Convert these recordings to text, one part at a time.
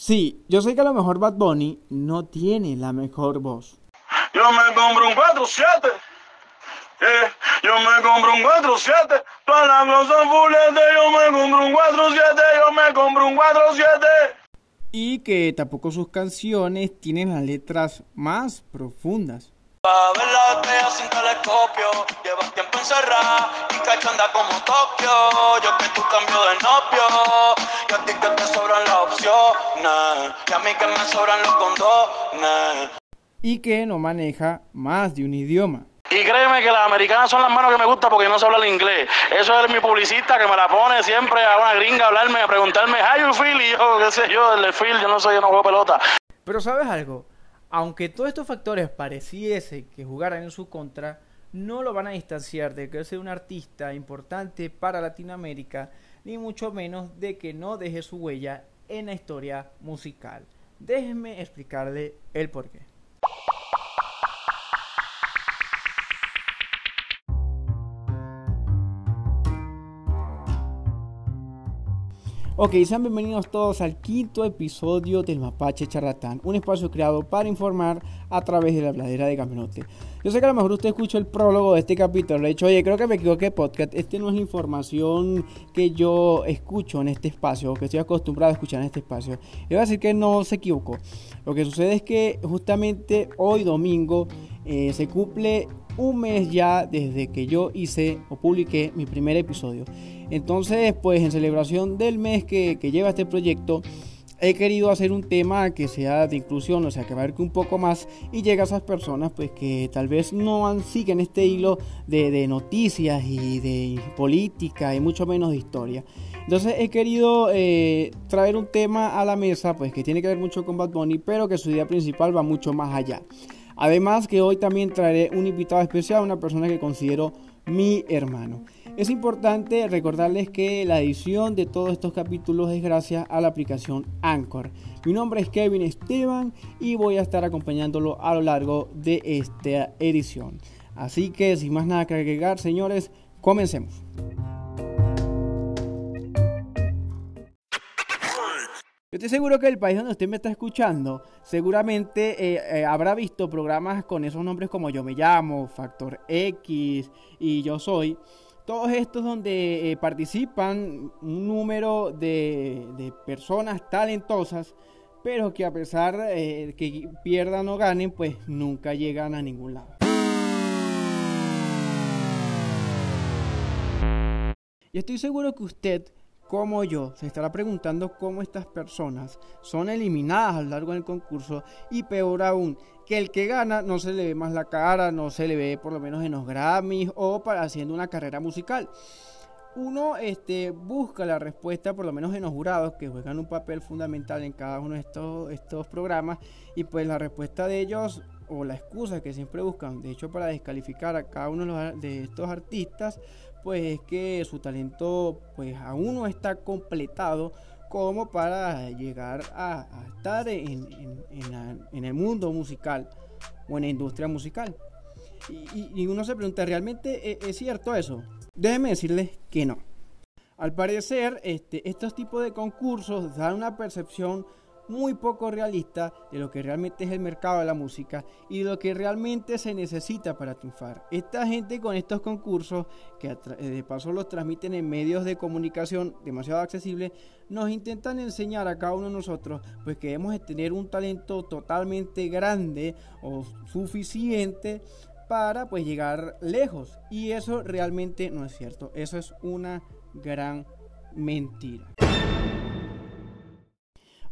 Sí, yo sé que a lo mejor Bad Bunny no tiene la mejor voz. Yo me compro un 4-7. Eh, yo me compro un 4-7. Todas las cosas fulete. Yo me compro un 4-7. Yo me compro un 4-7. Y que tampoco sus canciones tienen las letras más profundas. Pa' ver la estrella sin telescopio. Llevas tiempo encerrada y cachanda como Tokio. Yo que tú cambio de novio. Y a ti que te sobran las opciones. Y a mí que me sobran los condones. Y que no maneja más de un idioma. Y créeme que las americanas son las manos que me gustan porque no se habla el inglés. Eso es mi publicista que me la pone siempre a una gringa a hablarme, a preguntarme, how you feel? Y yo, qué sé yo, el de feel, yo no sé, yo no juego pelota. Pero ¿sabes algo? Aunque todos estos factores pareciese que jugaran en su contra, no lo van a distanciar de que sea un artista importante para Latinoamérica, ni mucho menos de que no deje su huella en la historia musical. Déjenme explicarle el porqué. Ok, sean bienvenidos todos al quinto episodio del Mapache Charlatán, un espacio creado para informar a través de la pladera de Caminote. Yo sé que a lo mejor usted escuchó el prólogo de este capítulo, de hecho, oye, creo que me equivoqué podcast, este no es la información que yo escucho en este espacio, o que estoy acostumbrado a escuchar en este espacio. Y voy a decir que no se equivocó. Lo que sucede es que justamente hoy domingo eh, se cumple un mes ya desde que yo hice o publiqué mi primer episodio. Entonces, pues en celebración del mes que, lleva este proyecto, he querido hacer un tema que sea de inclusión, o sea, que abarque un poco más y llegue a esas personas pues que tal vez no siguen este hilo de, noticias y de política y mucho menos de historia. Entonces he querido eh, traer un tema a la mesa pues que tiene que ver mucho con Bad Bunny, pero que su idea principal va mucho más allá. Además que hoy también traeré un invitado especial, una persona que considero mi hermano. Es importante recordarles que la edición de todos estos capítulos es gracias a la aplicación Anchor. Mi nombre es Kevin Esteban y voy a estar acompañándolo a lo largo de esta edición. Así que sin más nada que agregar, señores, comencemos. Yo estoy seguro que el país donde usted me está escuchando seguramente eh, eh, habrá visto programas con esos nombres como Yo me llamo, Factor X y Yo soy. Todos estos donde eh, participan un número de, personas talentosas, pero que a pesar de que pierdan o ganen, pues nunca llegan a ningún lado. Y estoy seguro que usted como yo, se estará preguntando cómo estas personas son eliminadas a lo largo del concurso y peor aún, que el que gana no se le ve más la cara, no se le ve por lo menos en los Grammys o para haciendo una carrera musical. Uno este, busca la respuesta, por lo menos en los jurados, que juegan un papel fundamental en cada uno de estos, estos programas, y pues la respuesta de ellos o la excusa que siempre buscan, de hecho para descalificar a cada uno de estos artistas, pues es que su talento pues aún no está completado como para llegar a, estar en, el mundo musical o en la industria musical. Y, uno se pregunta, ¿realmente es, es, cierto eso? Déjeme decirles que no. Al parecer, este, estos tipos de concursos dan una percepción muy poco realista de lo que realmente es el mercado de la música y de lo que realmente se necesita para triunfar. Esta gente con estos concursos, que eh, de paso los transmiten en medios de comunicación demasiado accesibles, nos intentan enseñar a cada uno de nosotros pues que debemos tener un talento totalmente grande o suficiente para pues llegar lejos. Y eso realmente no es cierto. Eso es una gran mentira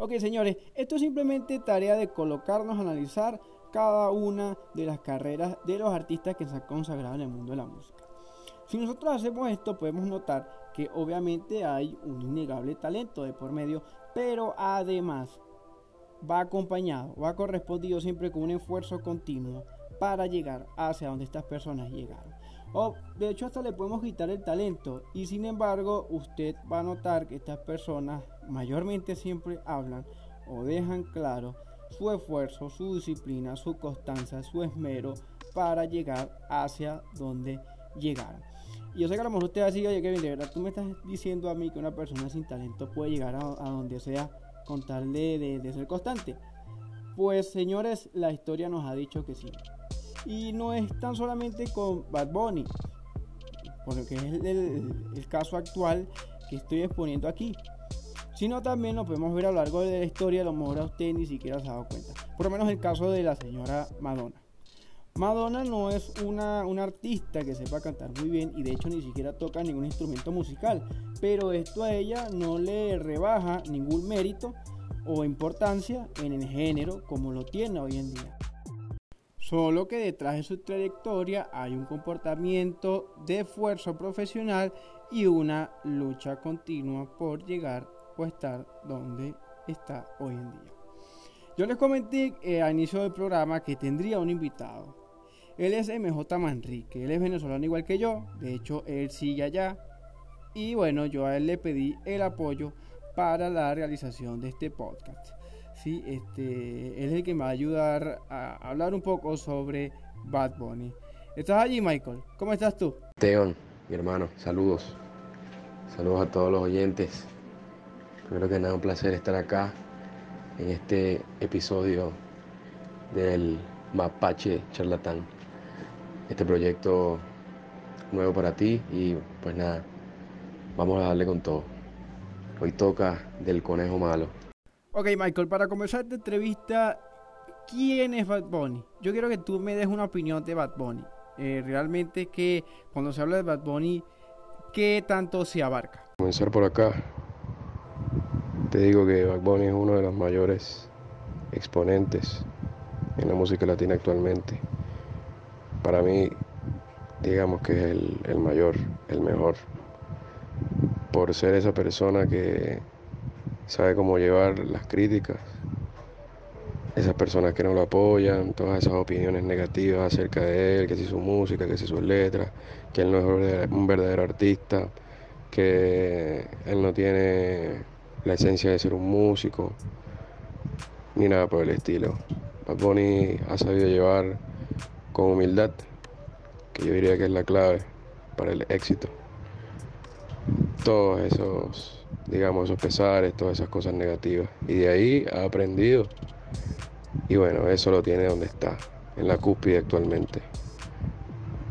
Ok, señores, esto es simplemente tarea de colocarnos a analizar cada una de las carreras de los artistas que se han consagrado en el mundo de la música. Si nosotros hacemos esto, podemos notar que obviamente hay un innegable talento de por medio, pero además va acompañado, va correspondido siempre con un esfuerzo continuo para llegar hacia donde estas personas llegaron. O de hecho hasta le podemos quitar el talento y sin embargo usted va a notar que estas personas mayormente siempre hablan o dejan claro su esfuerzo, su disciplina, su constancia, su esmero para llegar hacia donde llegaron. Y yo sé que a lo mejor usted va a decir, oye Kevin, de verdad tú me estás diciendo a mí que una persona sin talento puede llegar a, donde sea. con tal de, de ser constante. Pues señores, la historia nos ha dicho que sí. Y no es tan solamente con Bad Bunny, porque es el, caso actual que estoy exponiendo aquí, sino también lo podemos ver a lo largo de la historia, a lo mejor a usted ni siquiera se ha dado cuenta. Por lo menos el caso de la señora Madonna. Madonna no es una, una, artista que sepa cantar muy bien y de hecho ni siquiera toca ningún instrumento musical, pero esto a ella no le rebaja ningún mérito o importancia en el género como lo tiene hoy en día. Solo que detrás de su trayectoria hay un comportamiento de esfuerzo profesional y una lucha continua por llegar o estar donde está hoy en día. Yo les comenté eh, al inicio del programa que tendría un invitado. Él es MJ Manrique, él es venezolano igual que yo, de hecho él sigue allá. Y bueno, yo a él le pedí el apoyo para la realización de este podcast. Sí, este, él es el que me va a ayudar a hablar un poco sobre Bad Bunny. ¿Estás allí, Michael? ¿Cómo estás tú? Teon, mi hermano, saludos. Saludos a todos los oyentes. Primero que nada, un placer estar acá en este episodio del Mapache Charlatán. Este proyecto nuevo para ti y pues nada, vamos a darle con todo. Hoy toca del conejo malo. Ok, Michael, para comenzar esta entrevista, ¿quién es Bad Bunny? Yo quiero que tú me des una opinión de Bad Bunny. Eh, realmente que cuando se habla de Bad Bunny, ¿qué tanto se abarca? Comenzar por acá. Te digo que Bad Bunny es uno de los mayores exponentes en la música latina actualmente. Para mí, digamos que es el, el mayor, el mejor por ser esa persona que sabe cómo llevar las críticas, esas personas que no lo apoyan, todas esas opiniones negativas acerca de él, que si su música, que si sus letras, que él no es un verdadero artista, que él no tiene la esencia de ser un músico, ni nada por el estilo. Bad Bunny ha sabido llevar con humildad, que yo diría que es la clave para el éxito todos esos, digamos, esos pesares, todas esas cosas negativas. Y de ahí ha aprendido. Y bueno, eso lo tiene donde está, en la cúspide actualmente.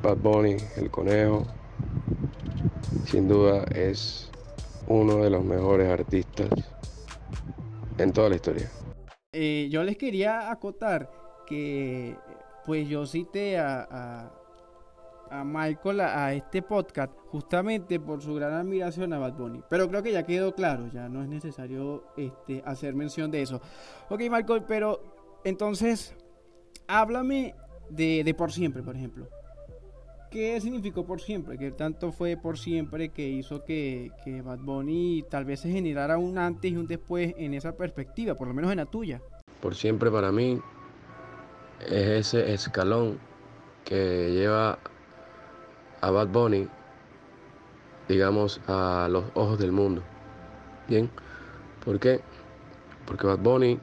Bad Bunny, el conejo, sin duda es uno de los mejores artistas en toda la historia. Eh, yo les quería acotar que pues yo cité a a Michael a, este podcast justamente por su gran admiración a Bad Bunny. Pero creo que ya quedó claro, ya no es necesario este, hacer mención de eso. Ok, Michael, pero entonces, háblame de, de por siempre, por ejemplo. ¿Qué significó por siempre? ¿Qué tanto fue por siempre que hizo que, que Bad Bunny tal vez se generara un antes y un después en esa perspectiva, por lo menos en la tuya? Por siempre para mí es ese escalón que lleva a Bad Bunny, digamos, a los ojos del mundo. Bien, ¿por qué? Porque Bad Bunny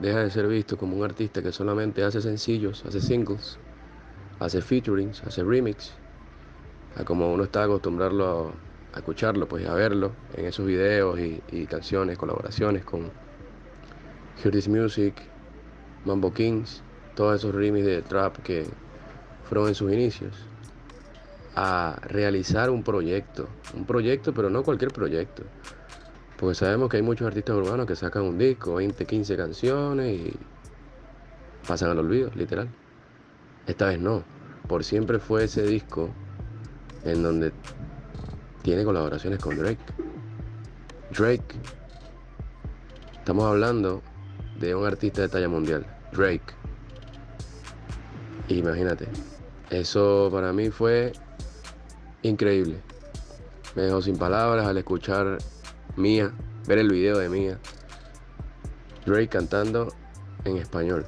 deja de ser visto como un artista que solamente hace sencillos, hace singles, hace featurings, hace remix, a como uno está acostumbrado a, escucharlo, pues a verlo en esos videos y, canciones, colaboraciones con Hear Music, Mambo Kings, todos esos remix de trap que fueron en sus inicios a realizar un proyecto. Un proyecto, pero no cualquier proyecto. Porque sabemos que hay muchos artistas urbanos que sacan un disco, 20, 15 canciones y pasan al olvido, literal. Esta vez no. Por siempre fue ese disco en donde tiene colaboraciones con Drake. Drake. Estamos hablando de un artista de talla mundial, Drake. Imagínate, eso para mí fue increíble. Me dejó sin palabras al escuchar Mía, ver el video de Mía. Drake cantando en español.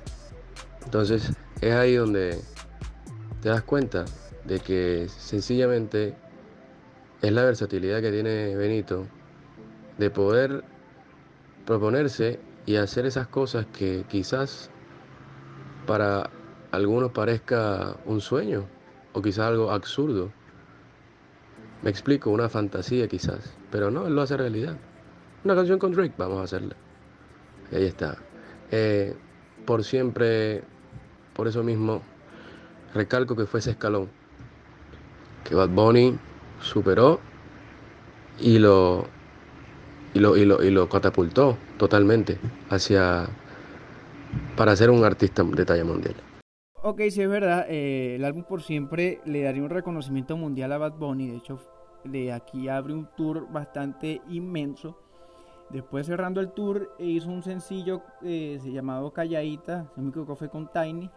Entonces es ahí donde te das cuenta de que sencillamente es la versatilidad que tiene Benito de poder proponerse y hacer esas cosas que quizás para algunos parezca un sueño o quizás algo absurdo. Me explico, una fantasía quizás, pero no, él lo hace realidad. Una canción con Drake, vamos a hacerla. Ahí está. Eh, por siempre, por eso mismo, recalco que fue ese escalón que Bad Bunny superó y lo, y lo, y lo, y lo catapultó totalmente hacia para ser un artista de talla mundial. Ok, sí es verdad, eh, el álbum por siempre le daría un reconocimiento mundial a Bad Bunny, de hecho de aquí abre un tour bastante inmenso. Después cerrando el tour hizo un sencillo eh, llamado Calladita, se me equivoco con Tiny.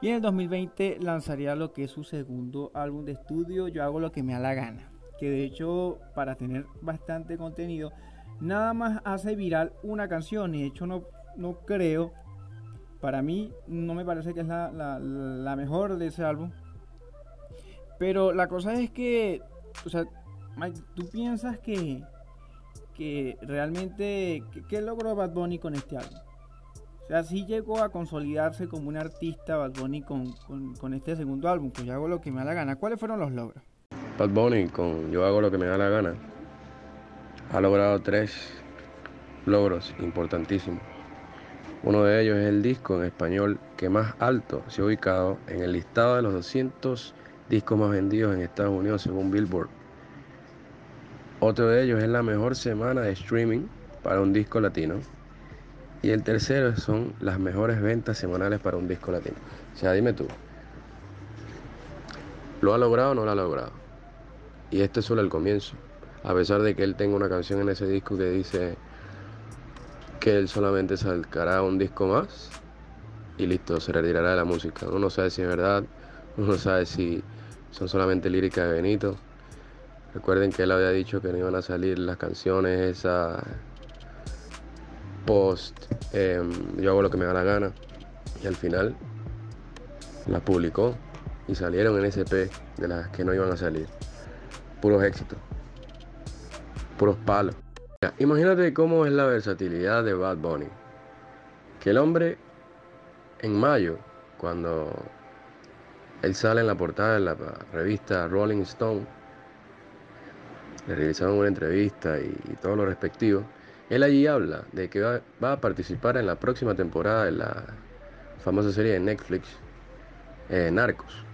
Y en el 2020 lanzaría lo que es su segundo álbum de estudio, Yo hago lo que me da la gana. Que de hecho para tener bastante contenido, nada más hace viral una canción. Y de hecho no, no creo, para mí no me parece que es la, la mejor de ese álbum. Pero la cosa es que, o sea, Mike, ¿tú piensas que, que realmente, ¿qué logró Bad Bunny con este álbum? O sea, sí llegó a consolidarse como un artista Bad Bunny con, con, este segundo álbum, pues yo hago lo que me da la gana. ¿Cuáles fueron los logros? Bad Bunny con Yo hago lo que me da la gana ha logrado tres logros importantísimos. Uno de ellos es el disco en español que más alto se ha ubicado en el listado de los 200 discos más vendidos en Estados Unidos según Billboard. Otro de ellos es la mejor semana de streaming para un disco latino. Y el tercero son las mejores ventas semanales para un disco latino. O sea, dime tú, ¿lo ha logrado o no lo ha logrado? Y este es solo el comienzo. A pesar de que él tenga una canción en ese disco que dice que él solamente sacará un disco más y listo, se retirará de la música. Uno no sabe si es verdad, uno no sabe si son solamente líricas de Benito. Recuerden que él había dicho que no iban a salir las canciones, esa post, em, yo hago lo que me da la gana. Y al final las publicó y salieron en SP de las que no iban a salir. Puros éxitos, puros palos. Imagínate cómo es la versatilidad de Bad Bunny. Que el hombre en mayo, cuando él sale en la portada de la revista Rolling Stone, le realizaron una entrevista y, todo lo respectivo. Él allí habla de que va, a participar en la próxima temporada de la famosa serie de Netflix, eh, Narcos.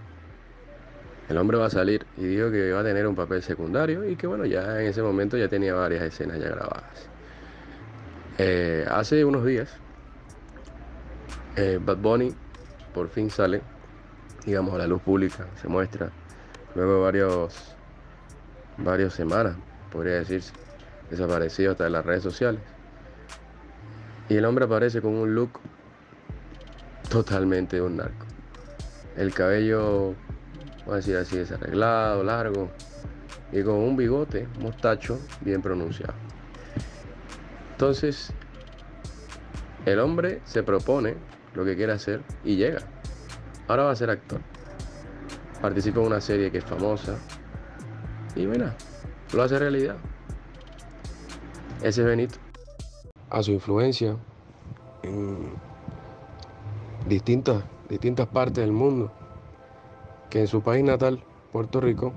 El hombre va a salir y dijo que va a tener un papel secundario y que bueno, ya en ese momento ya tenía varias escenas ya grabadas. Eh, hace unos días, eh, Bad Bunny por fin sale, digamos, a la luz pública, se muestra, luego varios varias semanas, podría decirse, desaparecido hasta de las redes sociales. Y el hombre aparece con un look totalmente de un narco. El cabello, vamos a decir así, desarreglado, largo, y con un bigote, mostacho, bien pronunciado. Entonces, el hombre se propone lo que quiere hacer y llega. Ahora va a ser actor. Participa en una serie que es famosa, y mira, lo hace realidad. Ese es Benito. A su influencia en distintas, distintas partes del mundo, que en su país natal, Puerto Rico,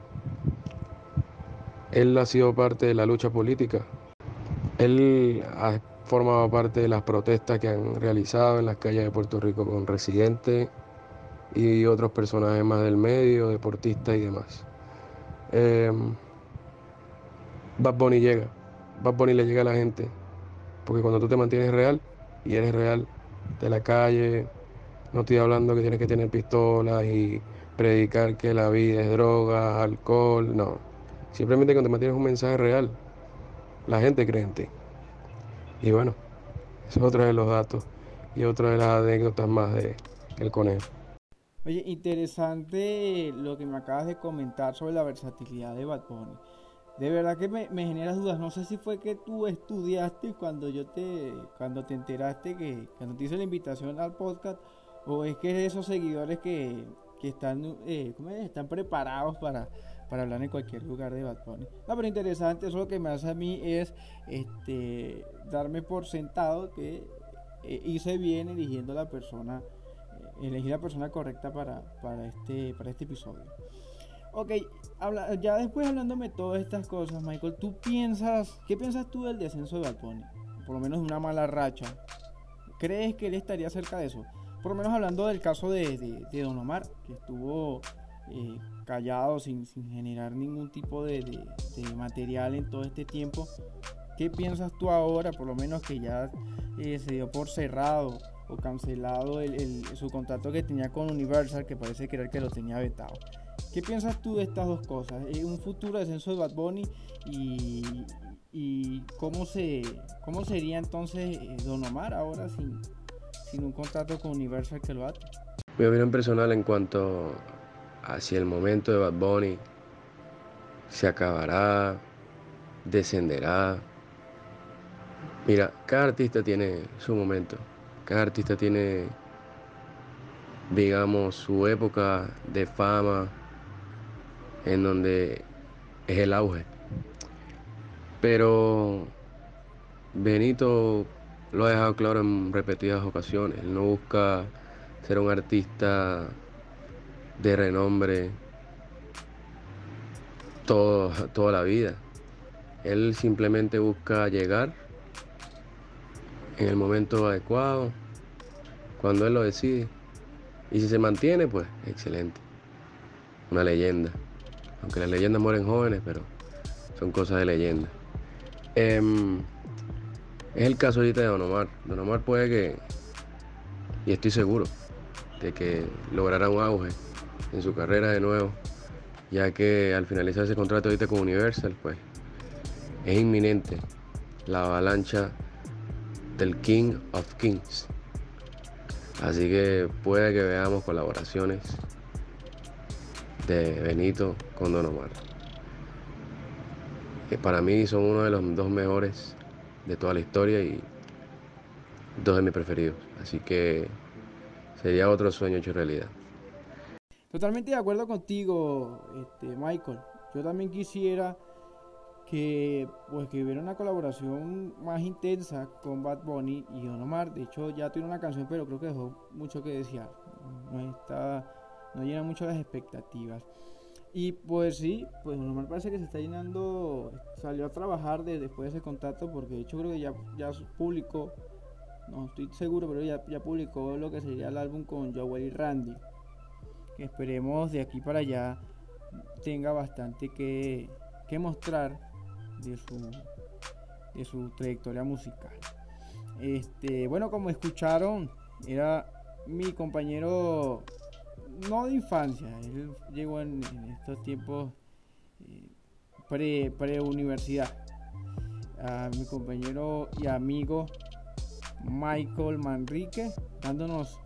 él ha sido parte de la lucha política. Él ha formado parte de las protestas que han realizado en las calles de Puerto Rico con residentes y otros personajes más del medio, deportistas y demás. Eh, Bad Bunny llega. Bad Bunny le llega a la gente. Porque cuando tú te mantienes real y eres real de la calle, no estoy hablando que tienes que tener pistolas y predicar que la vida es droga, alcohol, no. Simplemente cuando te mantienes un mensaje real, la gente cree en ti. Y bueno, eso es otro de los datos y otra de las anécdotas más de El Conejo. Oye, interesante lo que me acabas de comentar sobre la versatilidad de Bad Bunny. De verdad que me, me generas dudas. No sé si fue que tú estudiaste cuando yo te, cuando te enteraste que, cuando te hice la invitación al podcast, o es que esos seguidores que, que están, eh, están preparados para, para hablar en cualquier lugar de Bad Bunny. No, pero interesante, eso lo que me hace a mí es este, darme por sentado que eh, hice bien eligiendo la persona elegir la persona correcta para, para, este, para este episodio. Ok, habla, ya después hablándome todas estas cosas, Michael, ¿tú piensas, qué piensas tú del descenso de Bad Por lo menos de una mala racha ¿crees que él estaría cerca de eso? Por lo menos hablando del caso de, de, Don Omar, que estuvo eh, callado sin, sin, generar ningún tipo de, de, material en todo este tiempo. ¿Qué piensas tú ahora, por lo menos que ya eh, se dio por cerrado o cancelado el, su contrato que tenía con Universal, que parece creer que lo tenía vetado? ¿Qué piensas tú de estas dos cosas? ¿Un futuro descenso de Bad Bunny y, y cómo, se, cómo sería entonces eh, Don Omar ahora sin, sin un contrato con Universal que lo ate? Mi opinión personal en cuanto hacia el momento de Bad Bunny, se acabará, descenderá. Mira, cada artista tiene su momento, cada artista tiene, digamos, su época de fama, en donde es el auge. Pero Benito lo ha dejado claro en repetidas ocasiones. Él no busca ser un artista de renombre todo, toda la vida. Él simplemente busca llegar en el momento adecuado, cuando él lo decide. Y si se mantiene, pues excelente. Una leyenda. Aunque las leyendas mueren jóvenes, pero son cosas de leyenda. Em, es el caso ahorita de Don Omar. Don Omar puede que, y estoy seguro, de que logrará un auge en su carrera de nuevo, ya que al finalizar ese contrato ahorita con Universal, pues es inminente la avalancha del King of Kings. Así que puede que veamos colaboraciones de Benito con Don Omar que para mí son uno de los dos mejores de toda la historia y dos de mis preferidos. Así que sería otro sueño hecho realidad. Totalmente de acuerdo contigo, este, Michael. Yo también quisiera que pues que hubiera una colaboración más intensa con Bad Bunny y Don Omar. De hecho, ya tiene una canción, pero creo que dejó mucho que desear. No está, no llena mucho las expectativas. Y pues sí, pues normal parece que se está llenando, salió a trabajar después de ese contacto porque de hecho creo que ya, ya publicó, no estoy seguro, pero ya, ya publicó lo que sería el álbum con Joel y Randy. Que esperemos de aquí para allá tenga bastante que, que mostrar de su, de su trayectoria musical. Este, bueno, como escucharon, era mi compañero no de infancia, él llegó en, estos tiempos eh, pre-universidad. a mi compañero y amigo Michael Manrique, dándonos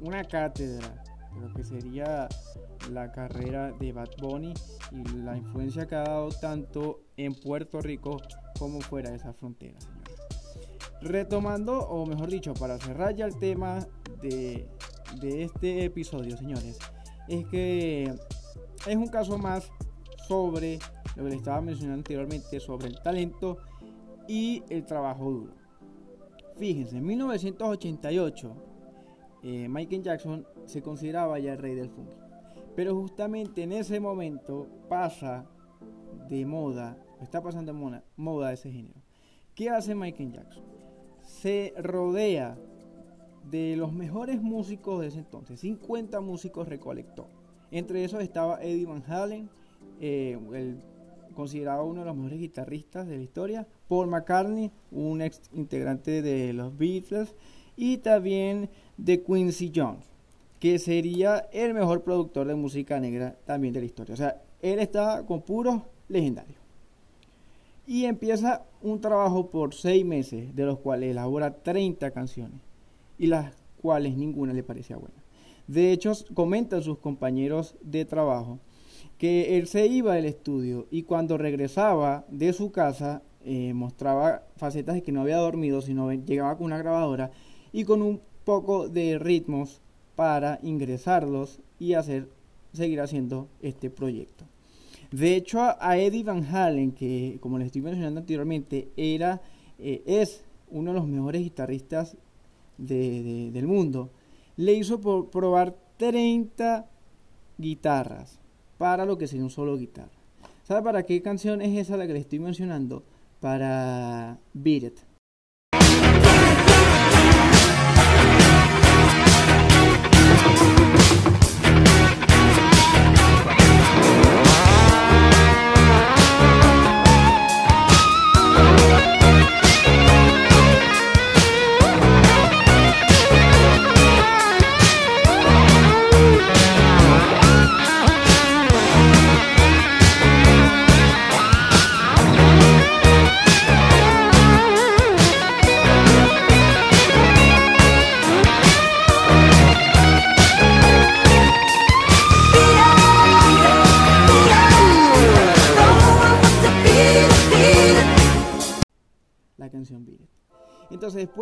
una cátedra de lo que sería la carrera de Bad Bunny y la influencia que ha dado tanto en Puerto Rico como fuera de esa frontera. Retomando, o mejor dicho, para cerrar ya el tema de de este episodio, señores, es que es un caso más sobre lo que le estaba mencionando anteriormente, sobre el talento y el trabajo duro. Fíjense, en 1988, eh, Michael Jackson se consideraba ya el rey del funk. Pero justamente en ese momento pasa de moda, está pasando de moda, ese género. ¿Qué hace Michael Jackson? Se rodea de los mejores músicos de ese entonces, 50 músicos recolectó. Entre esos estaba Eddie Van Halen, eh, considerado uno de los mejores guitarristas de la historia, Paul McCartney, un ex integrante de los Beatles, y también de Quincy Jones, que sería el mejor productor de música negra también de la historia. O sea, él estaba con puros legendarios. Y empieza un trabajo por seis meses, de los cuales elabora 30 canciones y las cuales ninguna le parecía buena. De hecho, comentan sus compañeros de trabajo que él se iba del estudio y cuando regresaba de su casa eh, mostraba facetas de que no había dormido, sino llegaba con una grabadora y con un poco de ritmos para ingresarlos y hacer seguir haciendo este proyecto. De hecho, a Eddie Van Halen, que como les estoy mencionando anteriormente, era, eh, es uno de los mejores guitarristas del mundo, le hizo por probar 30 guitarras para lo que sería un solo guitarra. ¿Sabe para qué canción es esa la que le estoy mencionando? Para Beat It.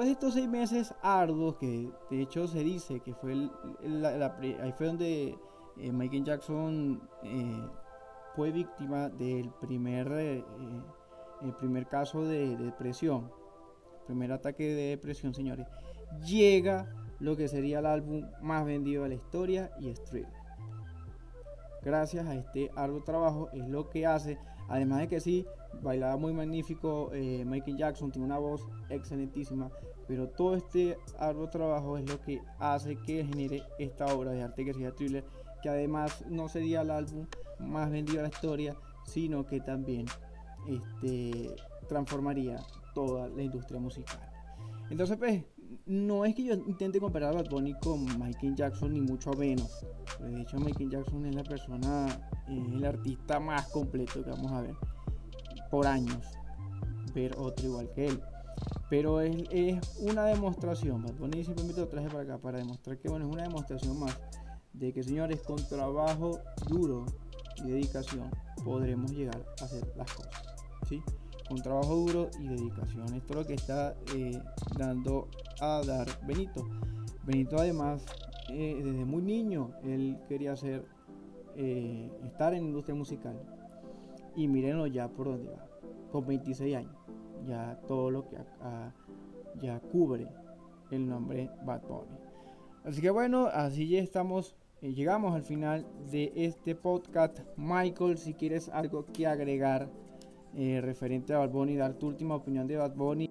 Después de estos seis meses arduos, que de hecho se dice que fue el, ahí fue donde eh, Michael Jackson eh, fue víctima del primer, eh, el primer caso de, depresión, primer ataque de depresión, señores, llega lo que sería el álbum más vendido de la historia y es Gracias a este arduo trabajo es lo que hace, además de que sí, bailaba muy magnífico, Michael Jackson tiene una voz excelentísima, pero todo este arduo trabajo es lo que hace que genere esta obra de arte que sería Thriller que además no sería el álbum más vendido de la historia, sino que también este, transformaría toda la industria musical. Entonces, pues, no es que yo intente comparar a Bad Bunny con Michael Jackson, ni mucho menos. De hecho, Michael Jackson es la persona, es el artista más completo que vamos a ver por años. Ver otro igual que él. Pero es, una demostración. Bad Bunny simplemente lo traje para acá para demostrar que, bueno, es una demostración más de que señores con trabajo duro y dedicación podremos llegar a hacer las cosas. ¿sí? Con trabajo duro y dedicación. Esto es lo que está eh, dando a dar Benito. Benito además, eh, desde muy niño, él quería hacer, eh, estar en la industria musical. Y mírenlo ya por donde va. Con 26 años. Ya todo lo que ya cubre el nombre Bad Bunny. Así que bueno, así ya estamos eh, llegamos al final de este podcast. Michael, si quieres algo que agregar eh, referente a Bad Bunny, dar tu última opinión de Bad Bunny.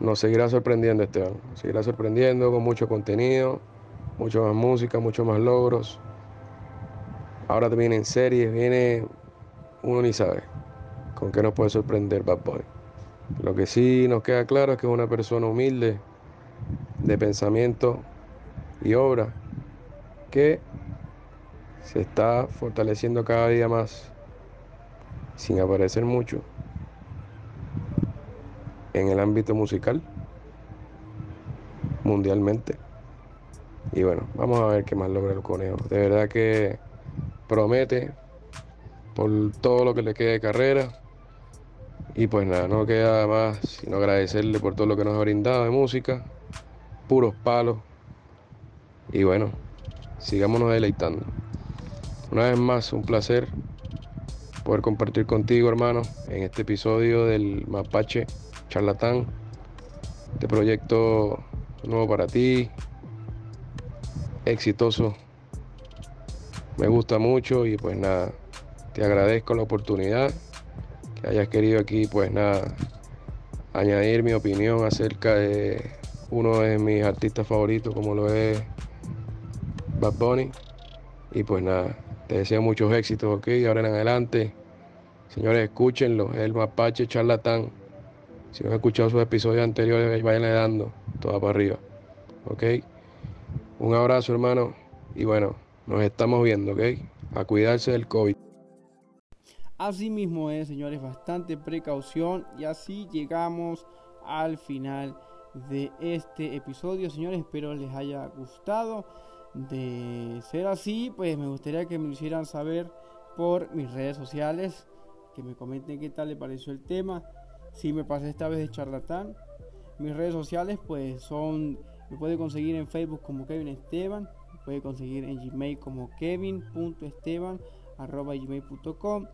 Nos seguirá sorprendiendo, Esteban. seguirá sorprendiendo con mucho contenido, mucho más música, mucho más logros. Ahora vienen series, viene. Uno ni sabe con qué nos puede sorprender Bad Bunny. Lo que sí nos queda claro es que es una persona humilde, de pensamiento y obra que se está fortaleciendo cada día más, sin aparecer mucho, en el ámbito musical, mundialmente. Y bueno, vamos a ver qué más logra el conejo. De verdad que promete por todo lo que le quede de carrera. Y pues nada, no queda más sino agradecerle por todo lo que nos ha brindado de música, puros palos. Y bueno, sigámonos deleitando. Una vez más, un placer poder compartir contigo, hermano, en este episodio del Mapache Charlatán, este proyecto nuevo para ti, exitoso. Me gusta mucho y pues nada, te agradezco la oportunidad que hayas querido aquí, pues nada, añadir mi opinión acerca de uno de mis artistas favoritos como lo es Bad Bunny. Y pues nada, te deseo muchos éxitos, ok. Ahora en adelante, señores, escúchenlo. Es el Mapache Charlatán. Si no han escuchado sus episodios anteriores, vayan dando toda para arriba, ok. Un abrazo, hermano. Y bueno, nos estamos viendo, ok. A cuidarse del COVID. Así mismo es, señores, bastante precaución. Y así llegamos al final de este episodio, señores. Espero les haya gustado. De ser así, pues me gustaría que me lo hicieran saber por mis redes sociales, que me comenten qué tal le pareció el tema, si me pasé esta vez de charlatán. Mis redes sociales pues son, me puede conseguir en Facebook como Kevin Esteban, me puede conseguir en Gmail como kevin.esteban.gmail.com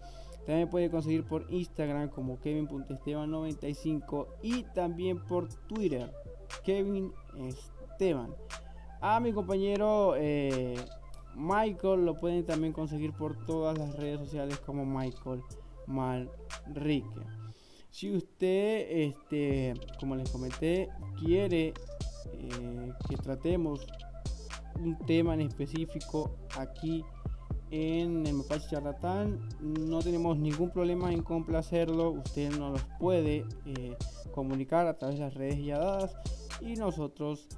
también puede conseguir por Instagram como kevin.esteban95 y también por Twitter, Kevin Esteban. A mi compañero eh, Michael lo pueden también conseguir por todas las redes sociales como Michael Malrique. Si usted, este, como les comenté, quiere eh, que tratemos un tema en específico aquí en el Mapache Charlatán, no tenemos ningún problema en complacerlo. Usted nos los puede eh, comunicar a través de las redes ya dadas y nosotros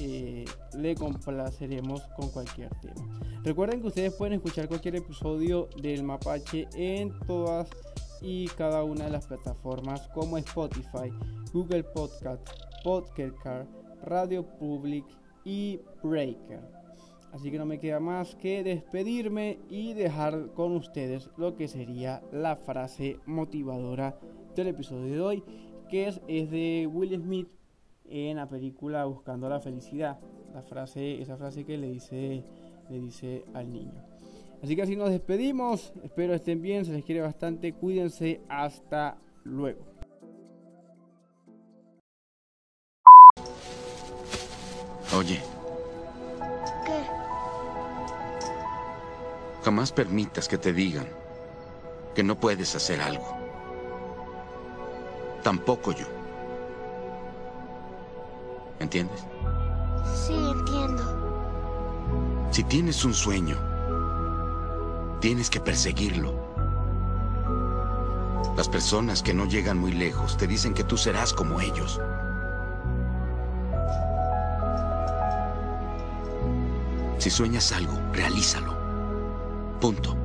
eh, le complaceremos con cualquier tema. Recuerden que ustedes pueden escuchar cualquier episodio del Mapache en todas y cada una de las plataformas como Spotify, Google Podcast, Podcast, Radio Public y Breaker. Así que no me queda más que despedirme y dejar con ustedes lo que sería la frase motivadora del episodio de hoy, que es, es de Will Smith en la película Buscando la felicidad. La frase, esa frase que le dice, le dice al niño. Así que así nos despedimos. Espero estén bien, se les quiere bastante. Cuídense. Hasta luego. Oye. Jamás permitas que te digan que no puedes hacer algo. Tampoco yo. ¿Entiendes? Sí, entiendo. Si tienes un sueño, tienes que perseguirlo. Las personas que no llegan muy lejos te dicen que tú serás como ellos. Si sueñas algo, realízalo. Punto.